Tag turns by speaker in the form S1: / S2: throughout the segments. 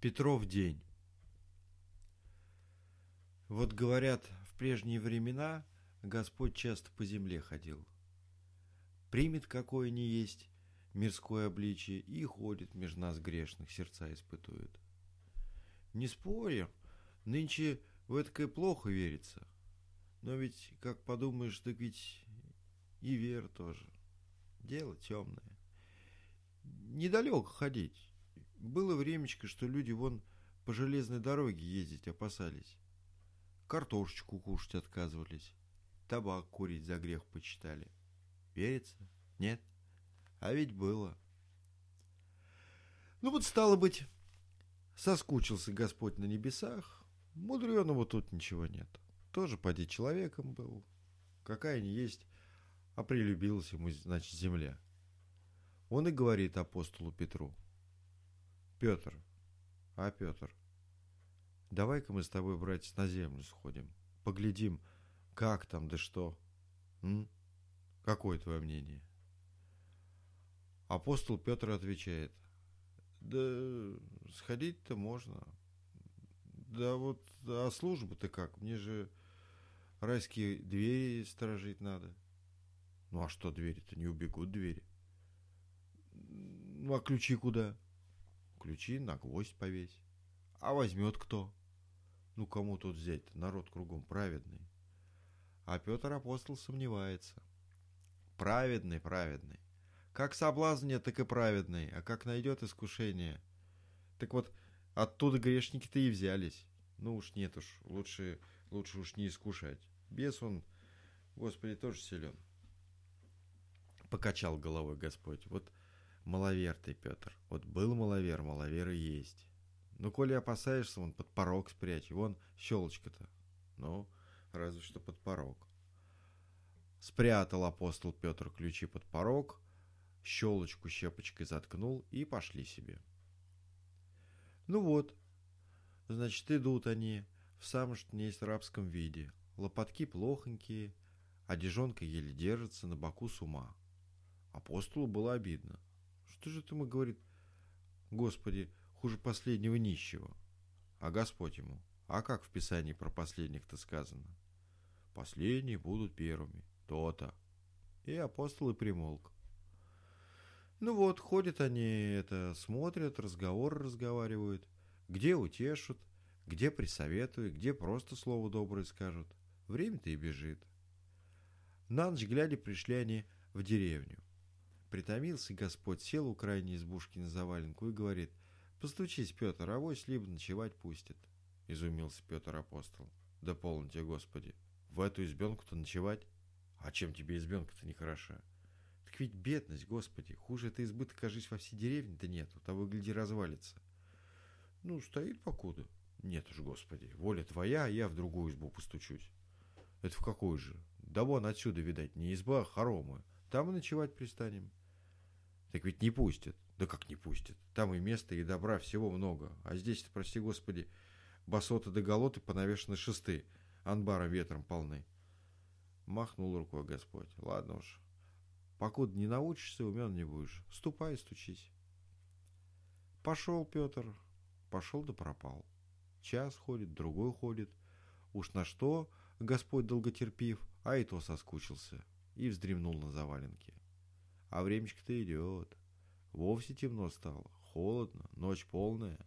S1: Петров день. Вот говорят, в прежние времена Господь часто по земле ходил. Примет какое ни есть мирское обличие и ходит между нас грешных, сердца испытует. Не спорю, нынче в это плохо верится. Но ведь, как подумаешь, так ведь и вера тоже. Дело темное. Недалеко ходить. Было времечко, что люди вон по железной дороге ездить опасались. Картошечку кушать отказывались. Табак курить за грех почитали. Верится? Нет? А ведь было. Ну вот стало быть, соскучился Господь на небесах. Мудреного тут ничего нет. Тоже поди человеком был. Какая ни есть, а прилюбилась ему, значит, земля. Он и говорит апостолу Петру – Петр. А, Петр, давай-ка мы с тобой, братец, на землю сходим. Поглядим, как там, да что. М? Какое твое мнение? Апостол Петр отвечает, да сходить-то можно. Да вот, а служба-то как? Мне же райские двери сторожить надо. Ну а что двери-то? Не убегут двери. Ну а ключи куда? Ключи на гвоздь повесь. А возьмет кто? Ну, кому тут взять-то? Народ кругом праведный. А Петр Апостол сомневается. Праведный, праведный. Как соблазн нет, так и праведный. А как найдет искушение? Так вот, оттуда грешники-то и взялись. Ну уж нет уж, лучше, лучше уж не искушать. Бес он, Господи, тоже силен. Покачал головой Господь. Вот Маловер ты, Петр. Вот был маловер, маловер и есть. Ну, коли опасаешься, вон под порог спрячь. Вон щелочка-то. Ну, разве что под порог. Спрятал апостол Петр ключи под порог, щелочку щепочкой заткнул и пошли себе. Ну вот, значит, идут они в самом что не есть рабском виде. Лопатки плохонькие, одежонка еле держится, на боку с ума. Апостолу было обидно. Что же ты ему говорит, Господи, хуже последнего нищего? А Господь ему, а как в Писании про последних-то сказано? Последние будут первыми, то-то. И апостолы примолк. Ну вот, ходят они, это, смотрят, разговоры разговаривают. Где утешат, где присоветуют, где просто слово доброе скажут. Время-то и бежит. На ночь глядя пришли они в деревню. Притомился Господь, сел у крайней избушки на заваленку и говорит, «Постучись, Петр, авось либо ночевать пустит». Изумился Петр апостол. «Да полно тебе, Господи, в эту избенку-то ночевать? А чем тебе избенка-то нехороша?» «Так ведь бедность, Господи, хуже этой избы кажись, во всей деревне-то нету, того, гляди, развалится». «Ну, стоит покуда». «Нет уж, Господи, воля твоя, а я в другую избу постучусь». «Это в какую же?» «Да вон отсюда, видать, не изба, а хоромы. Там и ночевать пристанем». Так ведь не пустят. Да как не пустят? Там и места, и добра, всего много. А здесь, прости господи, басоты да голоты понавешены шесты, анбаром ветром полны. Махнул рукой Господь. Ладно уж. Покуда не научишься, умен не будешь. Ступай стучись. Пошел Петр. Пошел да пропал. Час ходит, другой ходит. Уж на что Господь долготерпив, а и то соскучился. И вздремнул на заваленке. А времечко-то идет. Вовсе темно стало, холодно, ночь полная.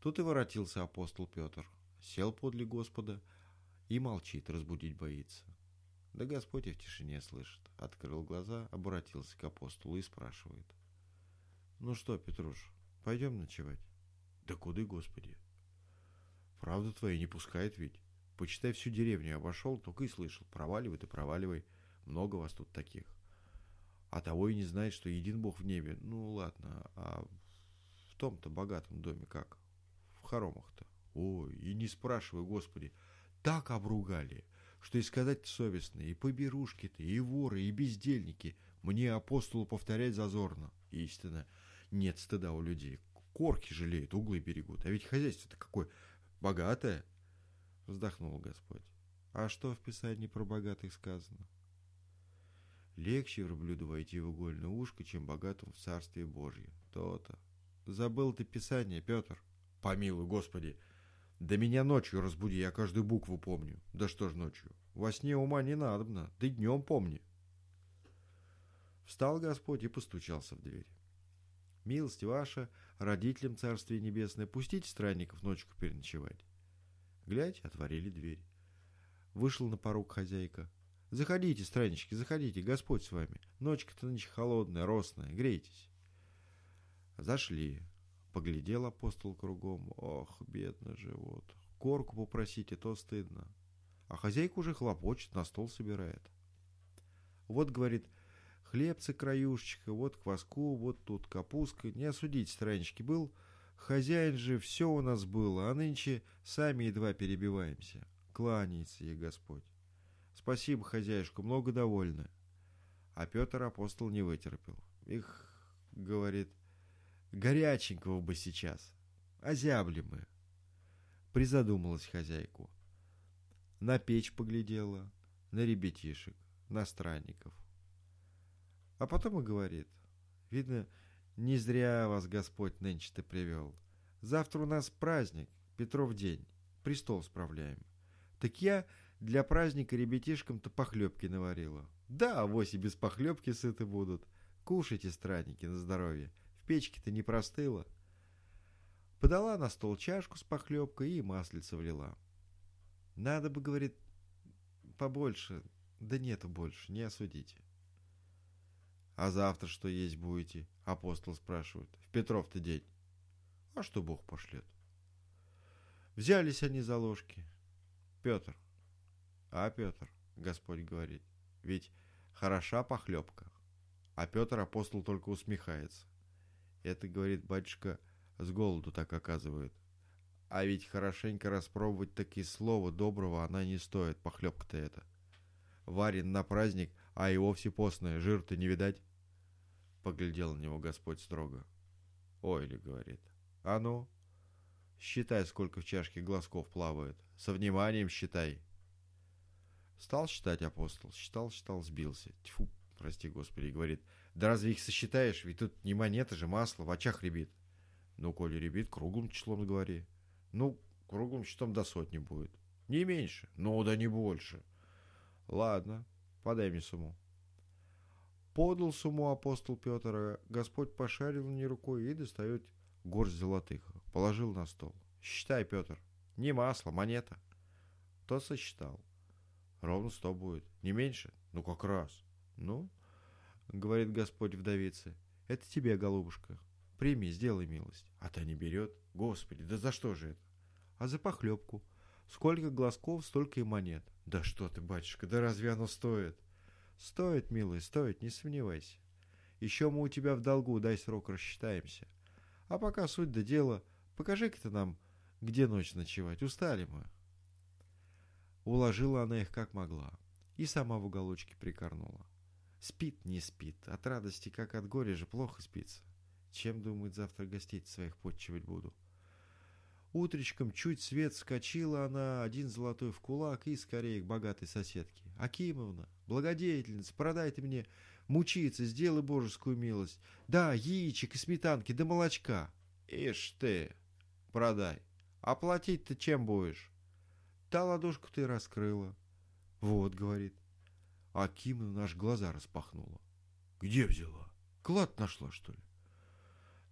S1: Тут и воротился апостол Петр, сел подле Господа и молчит, разбудить боится. Да Господь и в тишине слышит. Открыл глаза, обратился к апостолу и спрашивает. «Ну что, Петруш, пойдем ночевать?» «Да куды, Господи?» «Правда твоя не пускает ведь. Почитай, всю деревню обошел, только и слышал. Проваливай ты, проваливай. Много вас тут таких а того и не знает, что един Бог в небе. Ну ладно, а в том-то богатом доме как? В хоромах-то. Ой, и не спрашивай, Господи, так обругали, что и сказать совестно, и поберушки-то, и воры, и бездельники. Мне апостолу повторять зазорно. Истина, нет стыда у людей. Корки жалеют, углы берегут. А ведь хозяйство-то какое богатое. Вздохнул Господь. А что в Писании про богатых сказано? Легче верблюду войти в угольное ушко, чем богатому в Царствие Божье. То-то. Забыл ты Писание, Петр. Помилуй, Господи. Да меня ночью разбуди, я каждую букву помню. Да что ж ночью? Во сне ума не надобно, ты днем помни. Встал Господь и постучался в дверь. Милость ваша, родителям Царствия Небесное, пустите странников ночку переночевать. Глядь, отворили дверь. Вышел на порог хозяйка. Заходите, страннички, заходите, Господь с вами. Ночка-то ночь холодная, росная, грейтесь. Зашли. Поглядел апостол кругом. Ох, бедный живот. Корку попросите, то стыдно. А хозяйка уже хлопочет, на стол собирает. Вот, говорит, хлебцы краюшечка, вот кваску, вот тут капустка. Не осудите, странички, был хозяин же, все у нас было, а нынче сами едва перебиваемся. Кланяется ей Господь. Спасибо, хозяюшка, много довольны. А Петр апостол не вытерпел. Их, говорит, горяченького бы сейчас. Озябли мы. Призадумалась хозяйку. На печь поглядела, на ребятишек, на странников. А потом и говорит, видно, не зря вас Господь нынче-то привел. Завтра у нас праздник, Петров день, престол справляем. Так я для праздника ребятишкам-то похлебки наварила. Да, авось и без похлебки сыты будут. Кушайте, странники, на здоровье. В печке-то не простыло. Подала на стол чашку с похлебкой и маслица влила. Надо бы, говорит, побольше. Да нету больше, не осудите. А завтра что есть будете? Апостол спрашивает. В Петров-то день. А что Бог пошлет? Взялись они за ложки. Петр. А, Петр, Господь говорит, ведь хороша похлебка. А Петр апостол только усмехается. Это, говорит батюшка, с голоду так оказывает. А ведь хорошенько распробовать такие слова доброго она не стоит, похлебка-то это. Варен на праздник, а и вовсе постная, жир-то не видать. Поглядел на него Господь строго. Ой, ли говорит, а ну, считай, сколько в чашке глазков плавает. Со вниманием считай. Стал считать апостол, считал, считал, сбился. Тьфу, прости господи, говорит, да разве их сосчитаешь, ведь тут не монета же, масло, в очах ребит. Ну, коли ребит, круглым числом говори. Ну, круглым числом до сотни будет. Не меньше. Ну, да не больше. Ладно, подай мне сумму. Подал сумму апостол Петр, Господь пошарил не рукой и достает горсть золотых. Положил на стол. Считай, Петр. Не масло, монета. Тот сосчитал. Ровно сто будет. Не меньше? Ну, как раз. Ну, говорит Господь вдовице, это тебе, голубушка. Прими, сделай милость. А та не берет. Господи, да за что же это? А за похлебку. Сколько глазков, столько и монет. Да что ты, батюшка, да разве оно стоит? Стоит, милый, стоит, не сомневайся. Еще мы у тебя в долгу, дай срок, рассчитаемся. А пока суть до дела, покажи-ка ты нам, где ночь ночевать, устали мы. Уложила она их как могла и сама в уголочке прикорнула. Спит, не спит, от радости, как от горя же, плохо спится. Чем, думает, завтра гостей своих подчивать буду? Утречком чуть свет скочила она, один золотой в кулак и скорее к богатой соседке. «Акимовна, благодетельница, продай ты мне мучиться, сделай божескую милость. Да, яичек и сметанки, да молочка». «Ишь ты, продай. Оплатить-то чем будешь?» «Та ладошку ты раскрыла». «Вот», — говорит. Акимовна наш глаза распахнула. «Где взяла? Клад нашла, что ли?»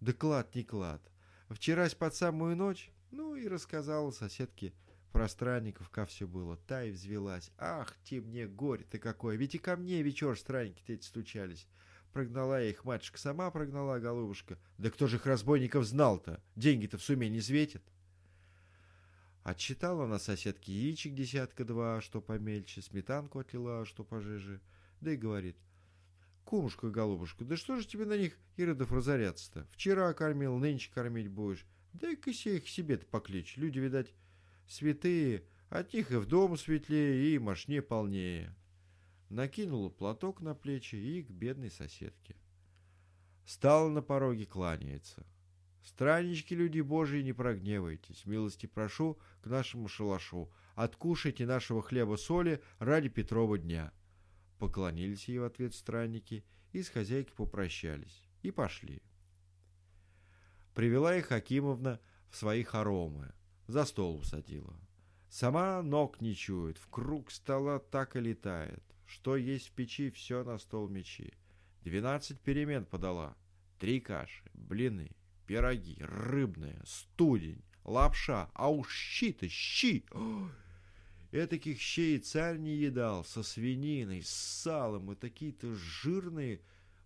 S1: Да клад не клад. Вчерась под самую ночь, ну и рассказала соседке про странников, как все было. Та и взвелась. Ах, ты мне горе-то какое, ведь и ко мне вечер странники-то эти стучались. Прогнала я их, матушка сама прогнала, голубушка. Да кто же их разбойников знал-то? Деньги-то в сумме не светит. Отчитала на соседке яичек десятка-два, что помельче, сметанку отлила, что пожиже. Да и говорит, Кумушка, голубушка, да что же тебе на них, Иродов, разоряться-то? Вчера кормил, нынче кормить будешь. Дай-ка их себе-то покличь. Люди, видать, святые, от них и в дом светлее, и мошне полнее. Накинула платок на плечи и к бедной соседке. Стала на пороге, кланяется. Страннички, люди божьи, не прогневайтесь. Милости прошу к нашему шалашу. Откушайте нашего хлеба-соли ради Петрова дня. Поклонились ей в ответ странники и с хозяйкой попрощались и пошли. Привела их Акимовна в свои хоромы, за стол усадила. Сама ног не чует, в круг стола так и летает. Что есть в печи, все на стол мечи. Двенадцать перемен подала. Три каши, блины, пироги, рыбная, студень, лапша, а уж щи-то, щи! Этаких щей царь не едал, со свининой, с салом, и такие-то жирные,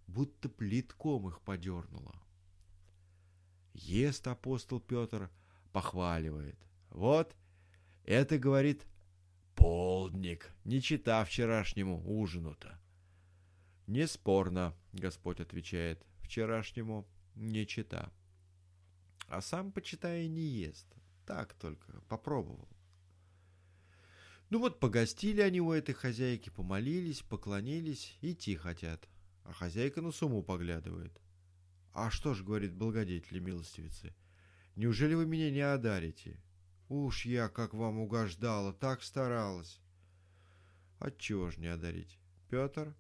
S1: будто плитком их подернуло. Ест апостол Петр, похваливает. Вот, это, говорит, полдник, не чита вчерашнему ужину-то. Неспорно, Господь отвечает, вчерашнему не чита. А сам, почитай, не ест. Так только, попробовал. Ну вот погостили они у этой хозяйки, помолились, поклонились, идти хотят. А хозяйка на сумму поглядывает. А что ж, говорит благодетели милостивицы, неужели вы меня не одарите? Уж я, как вам угождала, так старалась. Отчего ж не одарить? Петр,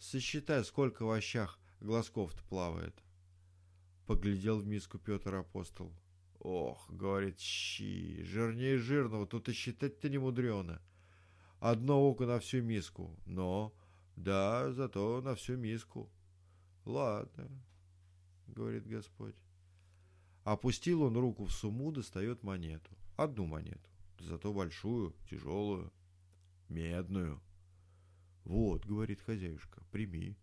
S1: сосчитай, сколько в ощах глазков-то плавает. Поглядел в миску Петр апостол. Ох, говорит, щи, жирнее жирного, тут и считать-то не мудрено. Одно око на всю миску, но, да, зато на всю миску. Ладно, говорит Господь. Опустил он руку в сумму, достает монету. Одну монету, зато большую, тяжелую, медную. Вот, говорит хозяюшка, прими.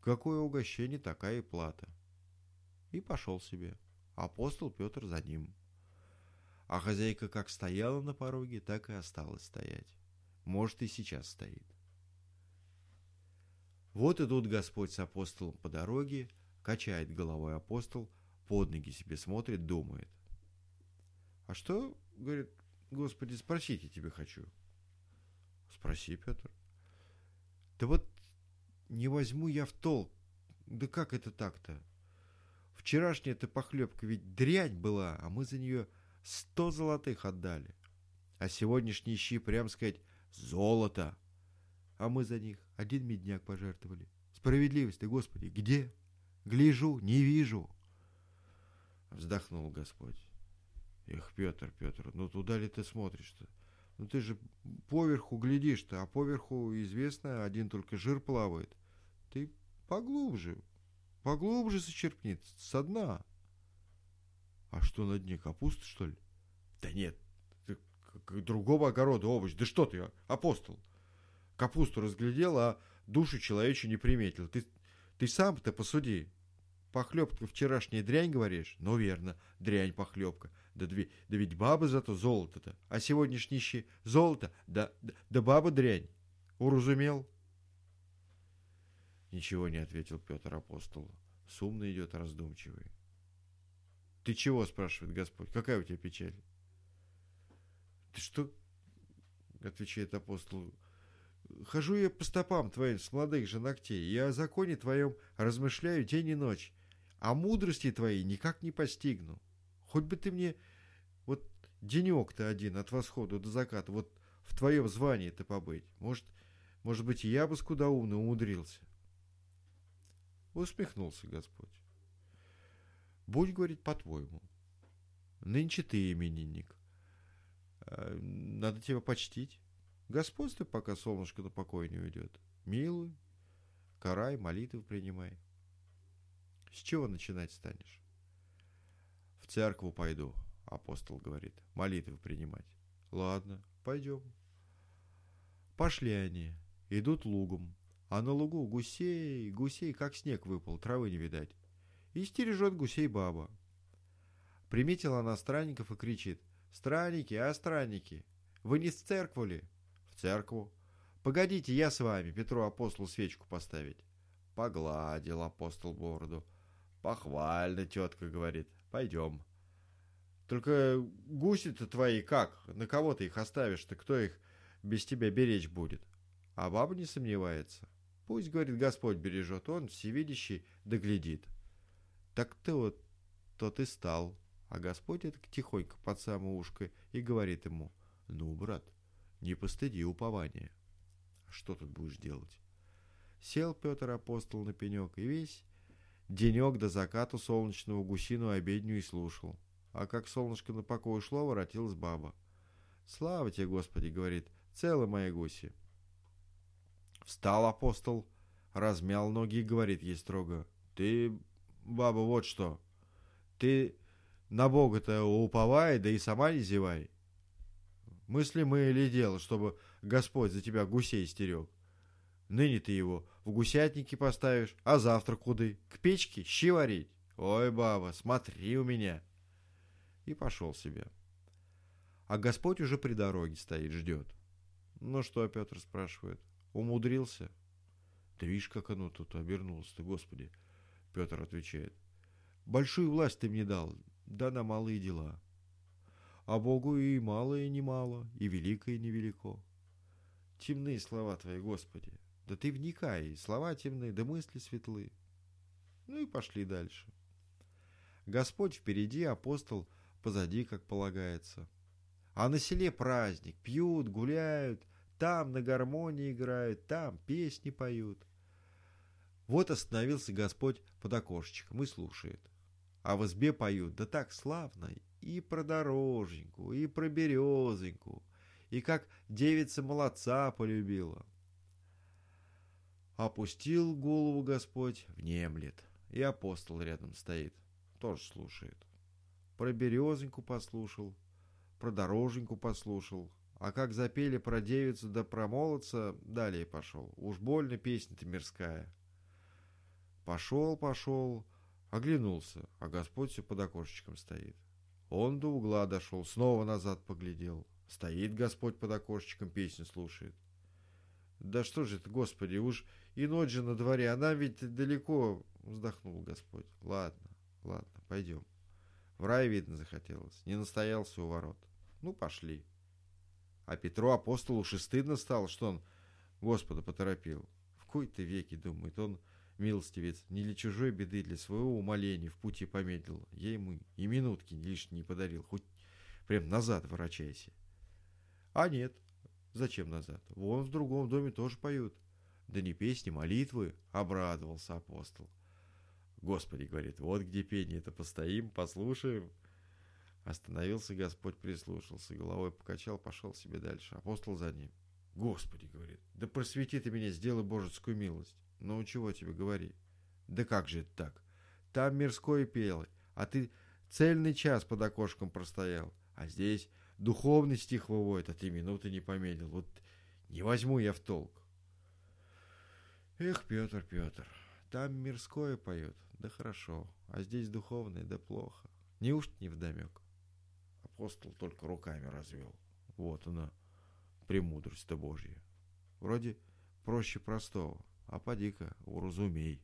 S1: Какое угощение, такая и плата. И пошел себе. Апостол Петр за ним. А хозяйка как стояла на пороге, так и осталась стоять. Может, и сейчас стоит. Вот идут Господь с апостолом по дороге, качает головой апостол, под ноги себе смотрит, думает. А что, говорит, Господи, спросить я тебе хочу? Спроси, Петр. Да вот не возьму я в толк. Да как это так-то? Вчерашняя эта похлебка ведь дрянь была, а мы за нее сто золотых отдали. А сегодняшние щи, прям сказать, золото. А мы за них один медняк пожертвовали. Справедливость ты, Господи, где? Гляжу, не вижу. Вздохнул Господь. Эх, Петр, Петр, ну туда ли ты смотришь-то? Ну ты же поверху глядишь-то, а поверху, известно, один только жир плавает. Ты поглубже, поглубже зачерпни, со дна. А что на дне, капуста, что ли? Да нет, другого огорода овощ. Да что ты, апостол? Капусту разглядел, а душу человечью не приметил. Ты, ты сам-то посуди. Похлебка вчерашняя дрянь, говоришь? Ну, верно, дрянь похлебка. Да, да ведь баба зато золото-то. А сегодняшний щи золото, да, да, да баба дрянь. Уразумел? Ничего не ответил Петр апостол. Сумно идет раздумчивый. Ты чего, спрашивает Господь, какая у тебя печаль? Ты что, отвечает апостол, хожу я по стопам твоим с молодых же ногтей, и о законе твоем размышляю день и ночь, а мудрости твоей никак не постигну. Хоть бы ты мне вот денек-то один от восхода до заката, вот в твоем звании-то побыть. Может, может быть, и я бы скуда умно умудрился. Усмехнулся Господь. Будь, говорит, по-твоему. Нынче ты именинник. А, надо тебя почтить. Господствуй, пока солнышко на покой не уйдет. Милуй, карай, молитвы принимай. С чего начинать станешь? В церкву пойду, апостол говорит, молитвы принимать. Ладно, пойдем. Пошли они, идут лугом, а на лугу гусей, гусей, как снег выпал, травы не видать. И стережет гусей баба. Приметила она странников и кричит. «Странники, а странники, вы не с церкву ли?» «В церкву». «Погодите, я с вами, Петру апостолу свечку поставить». Погладил апостол бороду. «Похвально, тетка, — говорит, — пойдем». «Только гуси-то твои как? На кого ты их оставишь-то? Кто их без тебя беречь будет?» А баба не сомневается. Пусть, говорит, Господь бережет, он всевидящий доглядит. Так ты вот тот и стал. А Господь это тихонько под самое ушко и говорит ему, ну, брат, не постыди упования. Что тут будешь делать? Сел Петр апостол на пенек и весь денек до заката солнечного гусиную обедню и слушал. А как солнышко на покой ушло, воротилась баба. «Слава тебе, Господи!» — говорит. «Целы мои гуси!» Встал апостол, размял ноги и говорит ей строго. «Ты, баба, вот что. Ты на Бога-то уповай, да и сама не зевай. Мысли мы или дело, чтобы Господь за тебя гусей стерег. Ныне ты его в гусятники поставишь, а завтра куды? К печке щи варить? Ой, баба, смотри у меня!» И пошел себе. А Господь уже при дороге стоит, ждет. Ну что, Петр спрашивает, умудрился? Да видишь, как оно тут обернулось-то, Господи. Петр отвечает, большую власть ты мне дал, да на малые дела. А Богу и малое немало, и великое невелико. Темные слова твои, Господи, да ты вникай, слова темные, да мысли светлы. Ну и пошли дальше. Господь впереди, апостол позади, как полагается. А на селе праздник, пьют, гуляют, там на гармонии играют, там песни поют. Вот остановился Господь под окошечком и слушает. А в избе поют, да так славно, и про дороженьку, и про березоньку, и как девица молодца полюбила. Опустил голову Господь, внемлет, и апостол рядом стоит, тоже слушает. Про березоньку послушал, про дороженьку послушал, а как запели про девицу да про молодца, далее пошел. Уж больно песня-то мирская. Пошел, пошел, оглянулся, а Господь все под окошечком стоит. Он до угла дошел, снова назад поглядел. Стоит Господь под окошечком, песню слушает. Да что же это, Господи, уж и ночь же на дворе, она ведь далеко, вздохнул Господь. Ладно, ладно, пойдем. В рай, видно, захотелось, не настоялся у ворот. Ну, пошли. А Петру апостолу уж и стыдно стало, что он Господа поторопил. В кои-то веки, думает он, милостивец, не для чужой беды, для своего умоления в пути помедлил. Я ему и минутки лишней не подарил, хоть прям назад ворочайся. А нет, зачем назад? Вон в другом доме тоже поют. Да не песни, молитвы, обрадовался апостол. Господи, говорит, вот где пение это постоим, послушаем. Остановился Господь, прислушался, головой покачал, пошел себе дальше. Апостол за ним. Господи, говорит, да просвети ты меня, сделай божескую милость. Ну, чего тебе говори? Да как же это так? Там мирской пел, а ты цельный час под окошком простоял. А здесь духовный стих выводит, а ты минуты не помедлил. Вот не возьму я в толк. Эх, Петр, Петр, там мирское поет, да хорошо, а здесь духовное, да плохо. Неужто не вдомек? Апостол только руками развел. Вот она, премудрость-то Божья. Вроде проще простого. А поди-ка, уразумей.